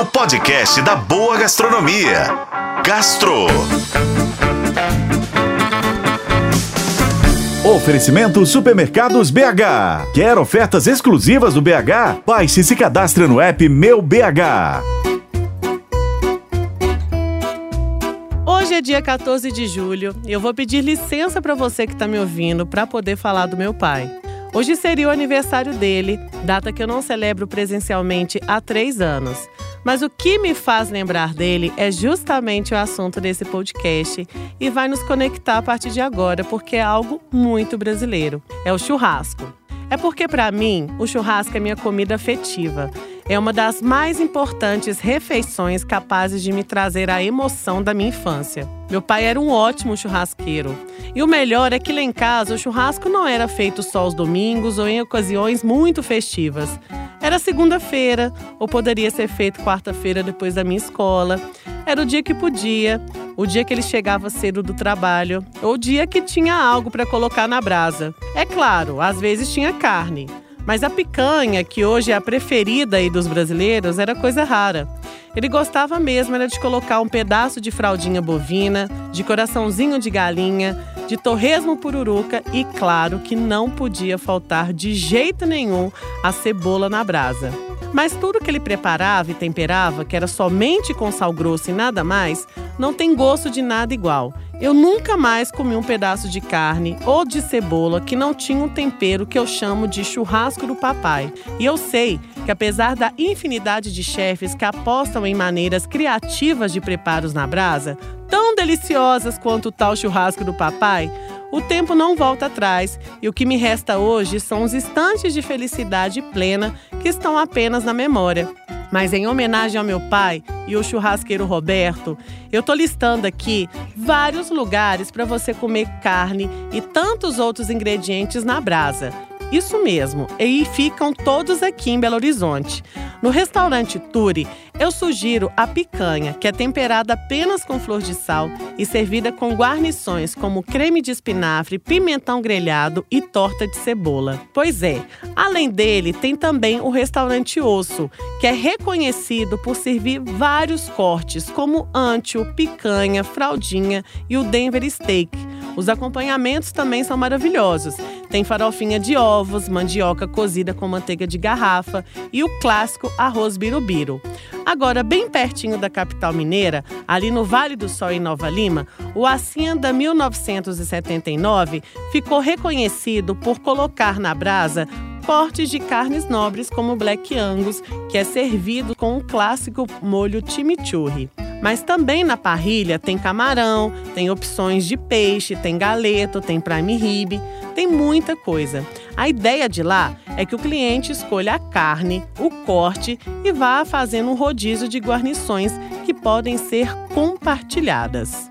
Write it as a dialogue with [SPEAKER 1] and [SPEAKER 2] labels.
[SPEAKER 1] o podcast da boa gastronomia. Gastro.
[SPEAKER 2] Oferecimento Supermercados BH. Quer ofertas exclusivas do BH? Baixe e se cadastre no app Meu BH.
[SPEAKER 3] Hoje é dia 14 de julho e eu vou pedir licença para você que está me ouvindo para poder falar do meu pai. Hoje seria o aniversário dele, data que eu não celebro presencialmente há três anos. Mas o que me faz lembrar dele é justamente o assunto desse podcast e vai nos conectar a partir de agora, porque é algo muito brasileiro. É o churrasco. É porque, para mim, o churrasco é minha comida afetiva. É uma das mais importantes refeições capazes de me trazer a emoção da minha infância. Meu pai era um ótimo churrasqueiro. E o melhor é que lá em casa o churrasco não era feito só aos domingos ou em ocasiões muito festivas. Era segunda-feira, ou poderia ser feito quarta-feira depois da minha escola. Era o dia que podia, o dia que ele chegava cedo do trabalho, ou o dia que tinha algo para colocar na brasa. É claro, às vezes tinha carne. Mas a picanha, que hoje é a preferida aí dos brasileiros, era coisa rara. Ele gostava mesmo era de colocar um pedaço de fraldinha bovina, de coraçãozinho de galinha, de torresmo pururuca e, claro, que não podia faltar de jeito nenhum a cebola na brasa. Mas tudo que ele preparava e temperava, que era somente com sal grosso e nada mais, não tem gosto de nada igual. Eu nunca mais comi um pedaço de carne ou de cebola que não tinha um tempero que eu chamo de churrasco do papai. E eu sei que, apesar da infinidade de chefes que apostam em maneiras criativas de preparos na brasa, tão deliciosas quanto o tal churrasco do papai, o tempo não volta atrás e o que me resta hoje são os instantes de felicidade plena que estão apenas na memória. Mas em homenagem ao meu pai e ao churrasqueiro Roberto, eu tô listando aqui vários lugares para você comer carne e tantos outros ingredientes na brasa. Isso mesmo, e ficam todos aqui em Belo Horizonte. No restaurante Turi, eu sugiro a picanha, que é temperada apenas com flor de sal e servida com guarnições como creme de espinafre, pimentão grelhado e torta de cebola. Pois é, além dele, tem também o restaurante Osso, que é reconhecido por servir vários cortes, como antio, picanha, fraldinha e o Denver Steak. Os acompanhamentos também são maravilhosos. Tem farofinha de ovos, mandioca cozida com manteiga de garrafa e o clássico arroz birubiru. Agora, bem pertinho da capital mineira, ali no Vale do Sol em Nova Lima, o Hacienda 1979 ficou reconhecido por colocar na brasa cortes de carnes nobres como Black Angus, que é servido com o clássico molho chimichurri. Mas também na parrilha tem camarão, tem opções de peixe, tem galeto, tem prime rib, tem muita coisa. A ideia de lá é que o cliente escolha a carne, o corte e vá fazendo um rodízio de guarnições que podem ser compartilhadas.